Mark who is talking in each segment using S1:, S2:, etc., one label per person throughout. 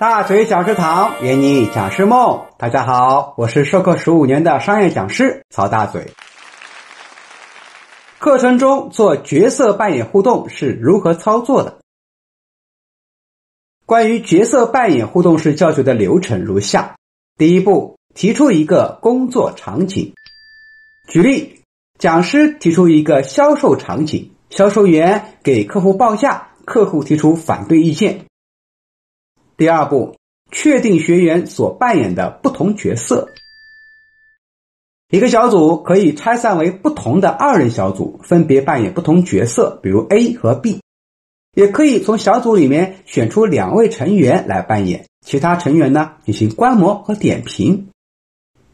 S1: 大嘴讲师堂，圆你讲师梦。大家好，我是授课十五年的商业讲师曹大嘴。课程中做角色扮演互动是如何操作的？关于角色扮演互动式教学的流程如下：第一步，提出一个工作场景。举例，讲师提出一个销售场景，销售员给客户报价，客户提出反对意见。第二步，确定学员所扮演的不同角色。一个小组可以拆散为不同的二人小组，分别扮演不同角色，比如 A 和 B。也可以从小组里面选出两位成员来扮演，其他成员呢进行观摩和点评。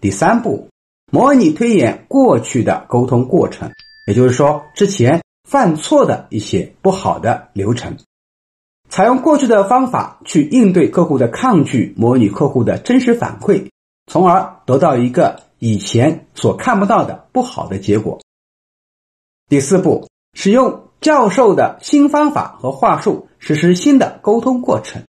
S1: 第三步，模拟推演过去的沟通过程，也就是说之前犯错的一些不好的流程。采用过去的方法去应对客户的抗拒，模拟客户的真实反馈，从而得到一个以前所看不到的不好的结果。第四步，使用教授的新方法和话术实施新的沟通过程。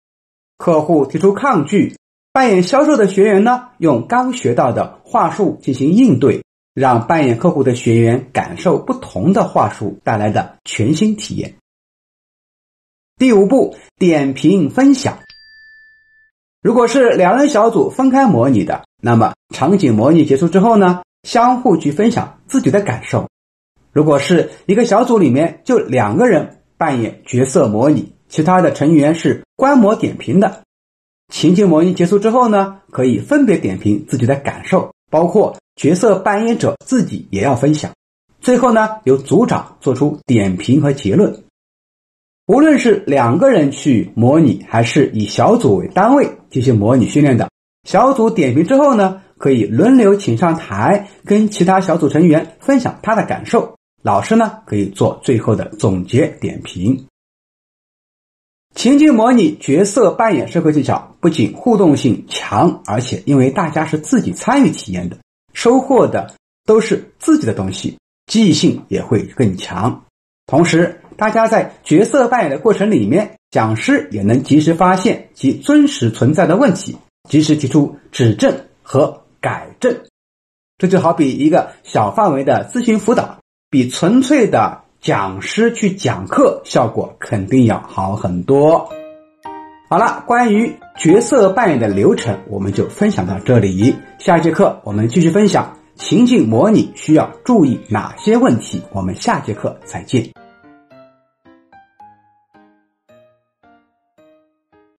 S1: 客户提出抗拒，扮演销售的学员呢，用刚学到的话术进行应对，让扮演客户的学员感受不同的话术带来的全新体验。第五步，点评分享。如果是两人小组分开模拟的，那么场景模拟结束之后呢，相互去分享自己的感受。如果是一个小组里面就两个人扮演角色模拟，其他的成员是观摩点评的，情境模拟结束之后呢，可以分别点评自己的感受，包括角色扮演者自己也要分享。最后呢，由组长做出点评和结论。无论是两个人去模拟，还是以小组为单位进行模拟训练的，小组点评之后呢，可以轮流请上台，跟其他小组成员分享他的感受。老师呢，可以做最后的总结点评。情境模拟角色扮演社会技巧不仅互动性强，而且因为大家是自己参与体验的，收获的都是自己的东西，记忆性也会更强。同时，大家在角色扮演的过程里面，讲师也能及时发现其真实存在的问题，及时提出指正和改正。这就好比一个小范围的咨询辅导，比纯粹的讲师去讲课效果肯定要好很多。好了，关于角色扮演的流程，我们就分享到这里。下一节课我们继续分享情境模拟需要注意哪些问题。我们下节课再见。